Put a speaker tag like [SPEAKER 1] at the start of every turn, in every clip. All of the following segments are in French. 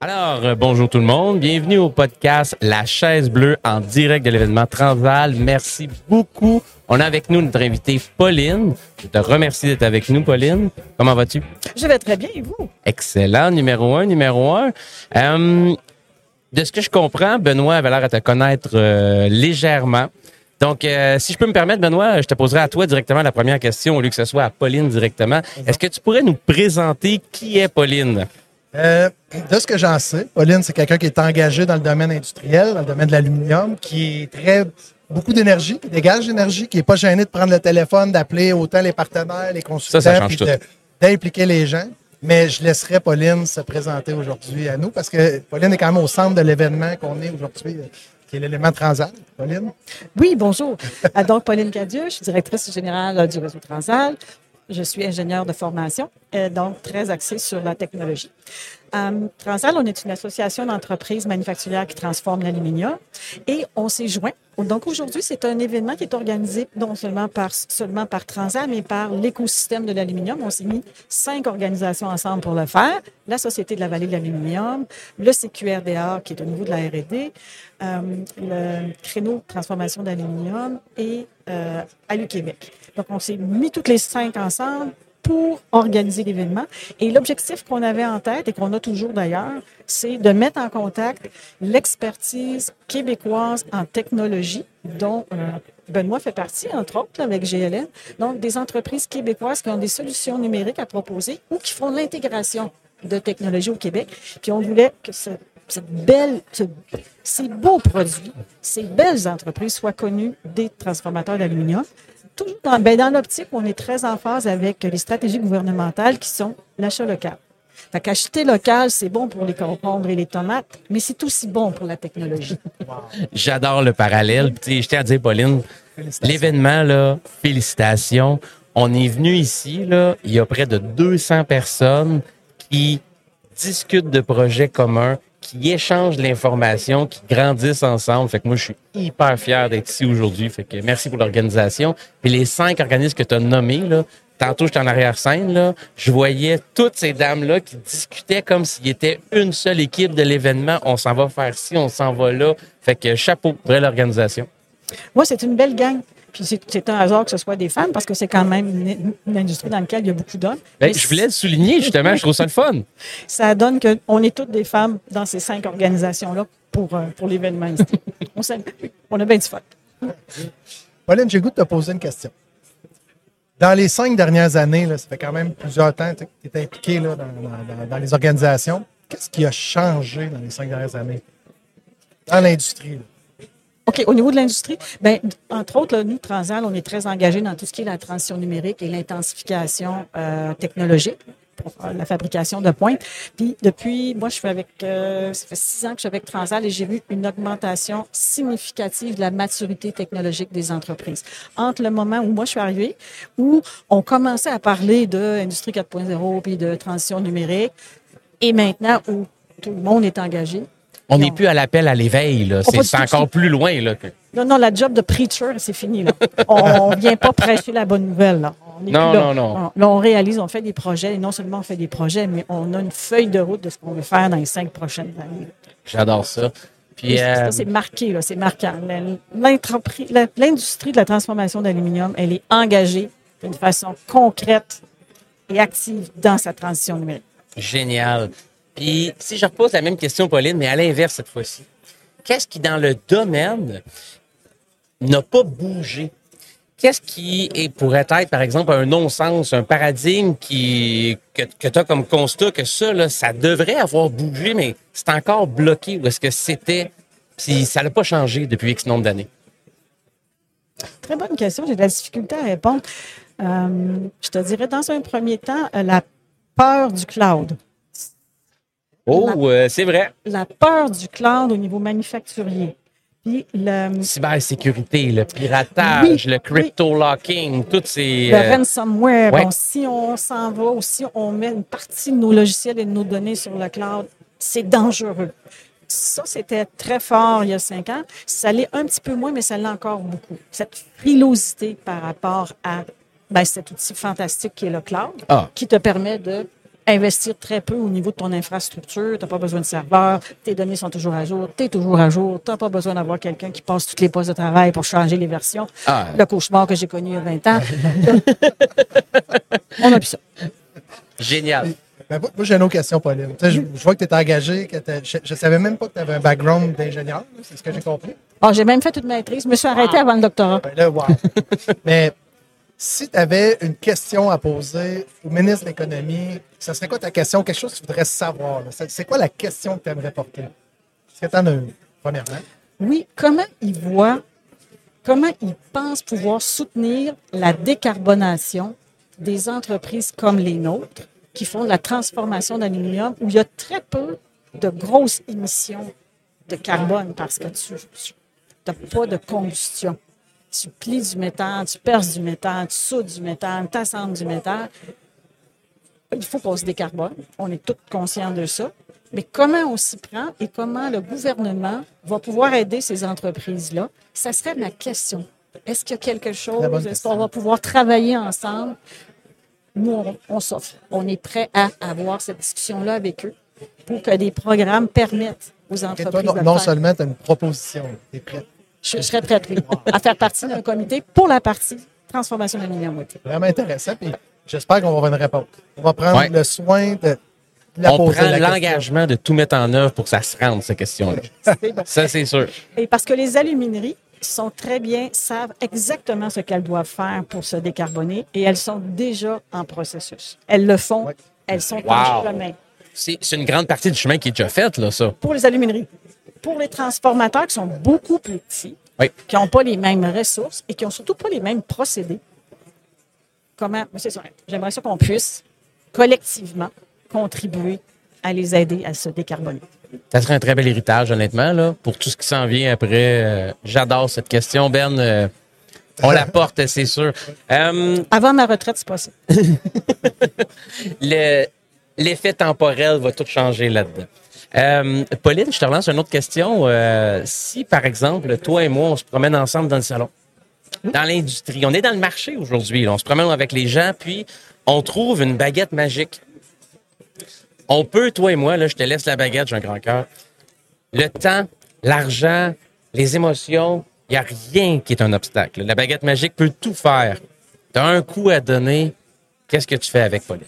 [SPEAKER 1] Alors, euh, bonjour tout le monde. Bienvenue au podcast La chaise bleue en direct de l'événement Transval. Merci beaucoup. On a avec nous notre invitée Pauline. Je te remercie d'être avec nous, Pauline. Comment vas-tu?
[SPEAKER 2] Je vais très bien, et vous?
[SPEAKER 1] Excellent. Numéro un, numéro un. Euh, de ce que je comprends, Benoît avait l'air à te connaître euh, légèrement. Donc, si je peux me permettre, Benoît, je te poserai à toi directement la première question au lieu que ce soit à Pauline directement. Est-ce que tu pourrais nous présenter qui est Pauline?
[SPEAKER 3] Euh, de ce que j'en sais, Pauline, c'est quelqu'un qui est engagé dans le domaine industriel, dans le domaine de l'aluminium, qui est très beaucoup d'énergie, qui dégage d'énergie, qui n'est pas gêné de prendre le téléphone, d'appeler autant les partenaires, les consultants,
[SPEAKER 1] Ça, ça change
[SPEAKER 3] puis de- d'impliquer les gens. Mais je laisserai Pauline se présenter aujourd'hui à nous parce que Pauline est quand même au centre de l'événement qu'on est aujourd'hui, euh, qui est l'élément Transal. Pauline?
[SPEAKER 2] Oui, bonjour. Ah, Donc, Pauline Cadieux, je suis directrice générale du réseau Transal. Je suis ingénieure de formation, euh, donc très axée sur la technologie. Euh, Transal, on est une association d'entreprises manufacturières qui transforment l'aluminium et on s'est joint. Donc aujourd'hui, c'est un événement qui est organisé non seulement par, seulement par Transal, mais par l'écosystème de l'aluminium. On s'est mis cinq organisations ensemble pour le faire. La Société de la vallée de l'aluminium, le CQRDA, qui est au niveau de la R&D, euh, le créneau de transformation d'aluminium et euh, Alu Québec. Donc, on s'est mis toutes les cinq ensemble pour organiser l'événement. Et l'objectif qu'on avait en tête et qu'on a toujours d'ailleurs, c'est de mettre en contact l'expertise québécoise en technologie, dont euh, Benoît fait partie, entre autres, avec GLN. Donc, des entreprises québécoises qui ont des solutions numériques à proposer ou qui font l'intégration de technologie au Québec. Puis on voulait que ces beaux produits, ces belles entreprises soient connues des transformateurs d'aluminium. Toujours dans, ben, dans l'optique, on est très en phase avec les stratégies gouvernementales qui sont l'achat local. Fait qu'acheter local, c'est bon pour les concombres et les tomates, mais c'est aussi bon pour la technologie.
[SPEAKER 1] J'adore le parallèle. Puis, tu sais, je tiens à dire, Pauline, l'événement, là, félicitations. On est venu ici, là, il y a près de 200 personnes qui discutent de projets communs, qui échangent l'information, qui grandissent ensemble. Fait que moi, je suis hyper fier d'être ici aujourd'hui. Fait que merci pour l'organisation. Puis les cinq organismes que tu as nommés, là, tantôt, j'étais en arrière-scène, là, je voyais toutes ces dames-là qui discutaient comme s'ils étaient une seule équipe de l'événement. On s'en va faire ci, on s'en va là. Fait que chapeau, vraie l'organisation.
[SPEAKER 2] Moi, c'est une belle gang. Puis c'est- un hasard que ce soit des femmes parce que c'est quand même une, une industrie dans laquelle il y a beaucoup d'hommes.
[SPEAKER 1] Ben, je voulais le souligner, justement, je trouve ça le fun.
[SPEAKER 2] ça donne qu'on est toutes des femmes dans ces cinq organisations-là pour, euh, pour l'événement ici. on, s'aime. on a bien du fun.
[SPEAKER 3] Pauline, j'ai goût de te poser une question. Dans les cinq dernières années, là, ça fait quand même plusieurs temps que tu es impliqué là, dans- dans les organisations. Qu'est-ce qui a changé dans les cinq dernières années? Dans l'industrie.
[SPEAKER 2] OK, au niveau de l'industrie, ben, entre autres, nous, Transal, on est très engagés dans tout ce qui est la transition numérique et l'intensification euh, technologique pour la fabrication de pointe. Puis depuis, moi, je suis avec, euh, ça fait six ans que je suis avec Transal et j'ai vu une augmentation significative de la maturité technologique des entreprises. Entre le moment où moi, je suis arrivée, où on commençait à parler de Industrie 4.0 puis de transition numérique, et maintenant où tout le monde est engagé,
[SPEAKER 1] On n'est plus à l'appel à l'éveil, là. C'est
[SPEAKER 2] tout.
[SPEAKER 1] encore plus loin, là. que-
[SPEAKER 2] Non, non, la job de preacher, c'est fini. Là. On ne vient pas prêcher la bonne nouvelle. Là. On est
[SPEAKER 1] Non,
[SPEAKER 2] là.
[SPEAKER 1] non, non.
[SPEAKER 2] On- Là, on réalise, on fait des projets. Et non seulement on fait des projets, mais on a une feuille de route de ce qu'on veut faire dans les cinq prochaines années.
[SPEAKER 1] J'adore ça. Puis, euh,
[SPEAKER 2] c'est marqué, là, c'est marquant. L'industrie de la transformation d'aluminium, elle est engagée d'une façon concrète et active dans sa transition numérique.
[SPEAKER 1] Génial. Puis, si je repose la même question, Pauline, mais à l'inverse cette fois-ci, qu'est-ce qui, dans le domaine, n'a pas bougé? Qu'est-ce qui pourrait être, par exemple, un non-sens, un paradigme qui, que, que tu as comme constat que ça, là, ça devrait avoir bougé, mais c'est encore bloqué ou est-ce que c'était, puis ça n'a pas changé depuis X nombre d'années?
[SPEAKER 2] Très bonne question. J'ai de la difficulté à répondre. Euh, je te dirais, dans un premier temps, euh, la peur du cloud.
[SPEAKER 1] Oh, euh, c'est vrai.
[SPEAKER 2] la peur du cloud au niveau manufacturier. Puis le,
[SPEAKER 1] Cybersécurité, le piratage,
[SPEAKER 2] Oui,
[SPEAKER 1] le crypto-locking, toutes ces...
[SPEAKER 2] le
[SPEAKER 1] euh,
[SPEAKER 2] ransomware,
[SPEAKER 1] ouais.
[SPEAKER 2] bon, si on s'en va ou si on met une partie de nos logiciels et de nos données sur le cloud, c'est dangereux. Ça, c'était très fort il y a cinq ans. Ça l'est un petit peu moins, mais ça l'est encore beaucoup. Cette frilosité par rapport à ben, cet outil fantastique qui est le cloud,
[SPEAKER 1] Ah.
[SPEAKER 2] qui te permet de investir très peu au niveau de ton infrastructure. Tu n'as pas besoin de serveur. Tes données sont toujours à jour. Tu es toujours à jour. Tu n'as pas besoin d'avoir quelqu'un qui passe toutes les postes de travail pour changer les versions.
[SPEAKER 1] Ah.
[SPEAKER 2] Le cauchemar que j'ai connu il y a 20 ans. On a plus ça.
[SPEAKER 1] Génial.
[SPEAKER 3] Ben, moi, moi, j'ai une autre question, Pauline. Tu sais, je, je vois que tu es engagé. Que je ne savais même pas que tu avais un background d'ingénieur. C'est ce que j'ai compris.
[SPEAKER 2] Ah, j'ai même fait une maîtrise. Je me suis arrêtée avant le doctorat.
[SPEAKER 3] Ben là, wow. Mais si tu avais une question à poser au ministre de l'Économie, ce serait quoi ta question? Quelque chose que tu voudrais savoir? C'est quoi la question que tu aimerais porter? Est-ce que en une, premièrement?
[SPEAKER 2] Oui, comment ils voient, comment ils pensent pouvoir soutenir la décarbonation des entreprises comme les nôtres qui font la transformation d'aluminium où il y a très peu de grosses émissions de carbone parce que tu n'as pas de combustion. Tu plies du métal, tu perces du métal, tu soudes du métal, tu assembles du métal. Il faut qu'on se décarbone. On est tous conscients de ça. Mais comment on s'y prend et comment le gouvernement va pouvoir aider ces entreprises-là? Ça serait ma question. Est-ce qu'il y a quelque chose? Est-ce qu'on va pouvoir travailler ensemble? Nous, on, on s'offre. On est prêt à avoir cette discussion-là avec eux pour que des programmes permettent aux
[SPEAKER 3] Et
[SPEAKER 2] entreprises
[SPEAKER 3] toi, non,
[SPEAKER 2] de
[SPEAKER 3] non seulement tu as une proposition, tu es prêt.
[SPEAKER 2] Je, je serais prête, oui, à faire partie d'un comité pour la partie transformation de l'aluminium. oui.
[SPEAKER 3] Vraiment intéressant. Puis j'espère qu'on va avoir une réponse. On va prendre
[SPEAKER 1] Ouais.
[SPEAKER 3] le soin de la
[SPEAKER 1] On
[SPEAKER 3] poser.
[SPEAKER 1] prend l'engagement de tout mettre en œuvre pour que ça se rende, cette question-là.
[SPEAKER 2] Bon.
[SPEAKER 1] Ça, c'est sûr.
[SPEAKER 2] Et parce que les alumineries sont très bien, savent exactement ce qu'elles doivent faire pour se décarboner et elles sont déjà en processus. Elles le font,
[SPEAKER 3] Ouais.
[SPEAKER 2] elles sont
[SPEAKER 1] Wow.
[SPEAKER 2] en chemin.
[SPEAKER 1] C'est c'est une grande partie du chemin qui est déjà faite, là, ça.
[SPEAKER 2] Pour les alumineries. Pour les transformateurs qui sont beaucoup plus petits,
[SPEAKER 1] Oui.
[SPEAKER 2] qui n'ont pas les mêmes ressources et qui n'ont surtout pas les mêmes procédés, comment, c'est ça, j'aimerais ça qu'on puisse collectivement contribuer à les aider à se décarboner.
[SPEAKER 1] Ça serait un très bel héritage, honnêtement, là, pour tout ce qui s'en vient après. Euh, J'adore cette question, Ben. Euh, on la porte, c'est sûr. Euh,
[SPEAKER 2] Avant ma retraite, c'est pas ça.
[SPEAKER 1] le- L'effet temporel va tout changer là-dedans. Euh, Pauline, je te relance une autre question. Euh, si, par exemple, toi et moi, on se promène ensemble dans le salon, dans l'industrie, on est dans le marché aujourd'hui, là, on se promène avec les gens, puis on trouve une baguette magique. On peut, toi et moi, là, je te laisse la baguette, j'ai un grand cœur. Le temps, l'argent, les émotions, il n'y a rien qui est un obstacle. La baguette magique peut tout faire. Tu as un coup à donner. Qu'est-ce que tu fais avec Pauline?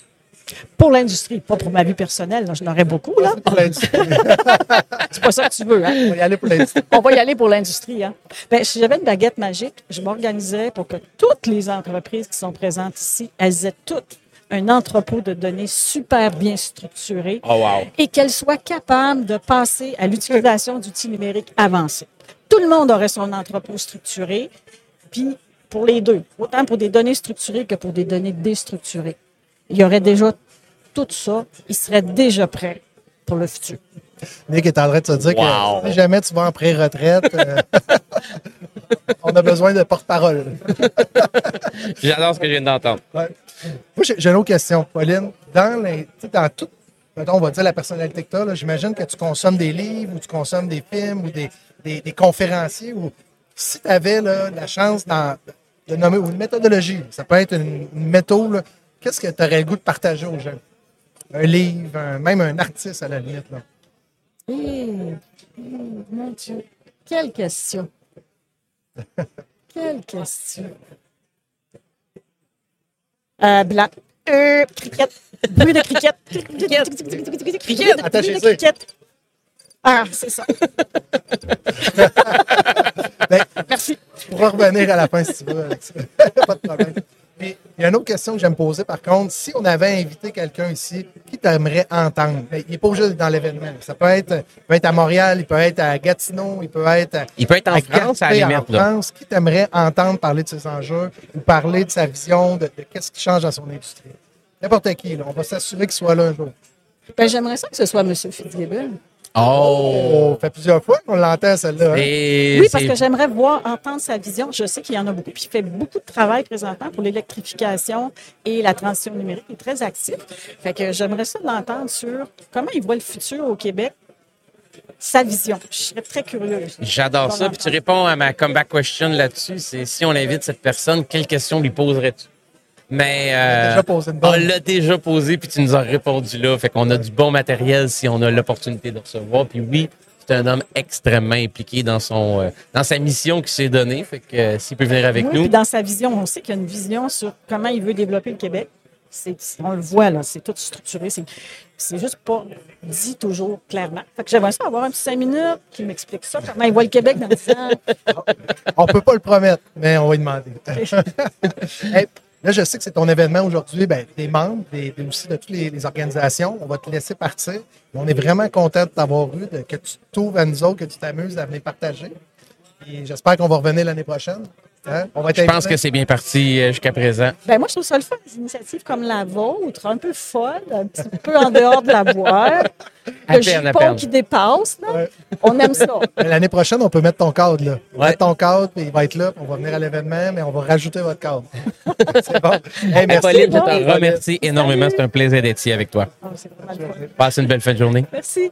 [SPEAKER 2] Pour l'industrie, pas pour ma vie personnelle. là, Je n'aurais beaucoup, là.
[SPEAKER 3] Pour l'industrie.
[SPEAKER 2] C'est pas ça que tu veux, hein?
[SPEAKER 3] On va y aller pour l'industrie.
[SPEAKER 2] On va y aller pour l'industrie, hein? Ben, si j'avais une baguette magique, je m'organiserais pour que toutes les entreprises qui sont présentes ici, elles aient toutes un entrepôt de données super bien structuré
[SPEAKER 1] Oh, wow.
[SPEAKER 2] et qu'elles soient capables de passer à l'utilisation d'outils numériques avancés. Tout le monde aurait son entrepôt structuré, puis pour les deux, autant pour des données structurées que pour des données déstructurées. Il y aurait déjà tout ça, il serait déjà prêt pour le futur.
[SPEAKER 3] Nick est en train de se dire
[SPEAKER 1] Wow.
[SPEAKER 3] que si jamais tu vas en pré-retraite, euh, on a besoin de porte-parole.
[SPEAKER 1] J'adore ce que je viens d'entendre.
[SPEAKER 3] Ouais. Moi, j'ai une autre question, Pauline. Dans, les, dans tout, mettons, on va dire la personnalité que tu as, j'imagine que tu consommes des livres ou tu consommes des films ou des, des- des conférenciers. Ou, si tu avais là, la chance de nommer, ou une méthodologie, ça peut être une, une méthode, là, qu'est-ce que tu aurais le goût de partager aux gens? Un livre, un- même un artiste à la limite. Là.
[SPEAKER 2] Mon Dieu, quelle question. quelle question. Euh, blanc. Euh, cricket. Bruit de cricket. Cricket. De. Ah, c'est ça.
[SPEAKER 3] Ben,
[SPEAKER 2] Merci.
[SPEAKER 3] Tu pourras revenir à la fin si tu veux, Alex. Pas de problème. Puis, il y a une autre question que j'aime poser, par contre. Si on avait invité quelqu'un ici, qui t'aimerais entendre? Ben, il n'est pas d'être dans l'événement. Ça peut être, il peut être à Montréal, il peut être à Gatineau, il peut être à,
[SPEAKER 1] Il peut être en
[SPEAKER 3] à
[SPEAKER 1] France, à la
[SPEAKER 3] en.
[SPEAKER 1] Là.
[SPEAKER 3] France. Qui t'aimerait entendre parler de ses enjeux ou parler de sa vision, de, de qu'est-ce qui change dans son industrie? N'importe qui, là. On va s'assurer qu'il soit là un jour.
[SPEAKER 2] Ben, j'aimerais ça que ce soit M. Fitzgibbon.
[SPEAKER 1] Oh!
[SPEAKER 3] On fait plusieurs fois qu'on l'entend, celle-là. hein?
[SPEAKER 2] Oui, parce que j'aimerais voir, entendre sa vision. Je sais qu'il y en a beaucoup. Puis il fait beaucoup de travail présentement pour l'électrification et la transition numérique. Il est très actif. Fait que j'aimerais ça l'entendre sur comment il voit le futur au Québec, sa vision. Je serais très curieuse.
[SPEAKER 1] J'adore ça. Puis tu réponds à ma comeback question là-dessus. C'est si on invite cette personne, quelle question lui poserais-tu? Mais euh, on l'a déjà posé, puis tu nous as répondu là. Fait qu'on a du bon matériel si on a l'opportunité de recevoir. Puis oui, c'est un homme extrêmement impliqué dans son euh, dans sa mission qui s'est donnée. Fait que euh, s'il peut venir avec
[SPEAKER 2] Oui,
[SPEAKER 1] nous,
[SPEAKER 2] puis dans sa vision, on sait qu'il y a une vision sur comment il veut développer le Québec. C'est, on le voit, là, c'est tout structuré. C'est, c'est juste pas dit toujours clairement. Fait que j'aimerais ça avoir un petit cinq minutes qui m'explique ça, comment il voit le Québec dans 10 ans.
[SPEAKER 3] On peut pas le promettre, mais on va y demander. Là, je sais que c'est ton événement aujourd'hui. Ben, des membres, des, aussi de toutes les, organisations. On va te laisser partir. On est vraiment content de t'avoir eu, de- que tu t'ouvres à nous autres, que tu t'amuses à venir partager. J'espère qu'on va revenir l'année prochaine. Hein? On va être
[SPEAKER 1] je pense que c'est bien parti euh, jusqu'à présent.
[SPEAKER 2] Ben moi, je trouve ça le fun, des initiatives comme la vôtre, un peu folle, un petit peu en dehors de la boîte.
[SPEAKER 1] À
[SPEAKER 2] Le jupon qui dépasse, là.
[SPEAKER 3] Ouais.
[SPEAKER 2] on aime ça.
[SPEAKER 3] L'année prochaine, on peut mettre ton cadre là. On va
[SPEAKER 1] Ouais.
[SPEAKER 3] Mettre ton cadre, puis il va être là. puis On va venir à l'événement, mais on va rajouter votre cadre. c'est bon. Hey, merci.
[SPEAKER 1] Pauline, je te remercie énormément. C'est un plaisir d'être ici avec toi.
[SPEAKER 2] C'est vraiment le fun.
[SPEAKER 1] Passe une belle fin de journée.
[SPEAKER 2] Merci.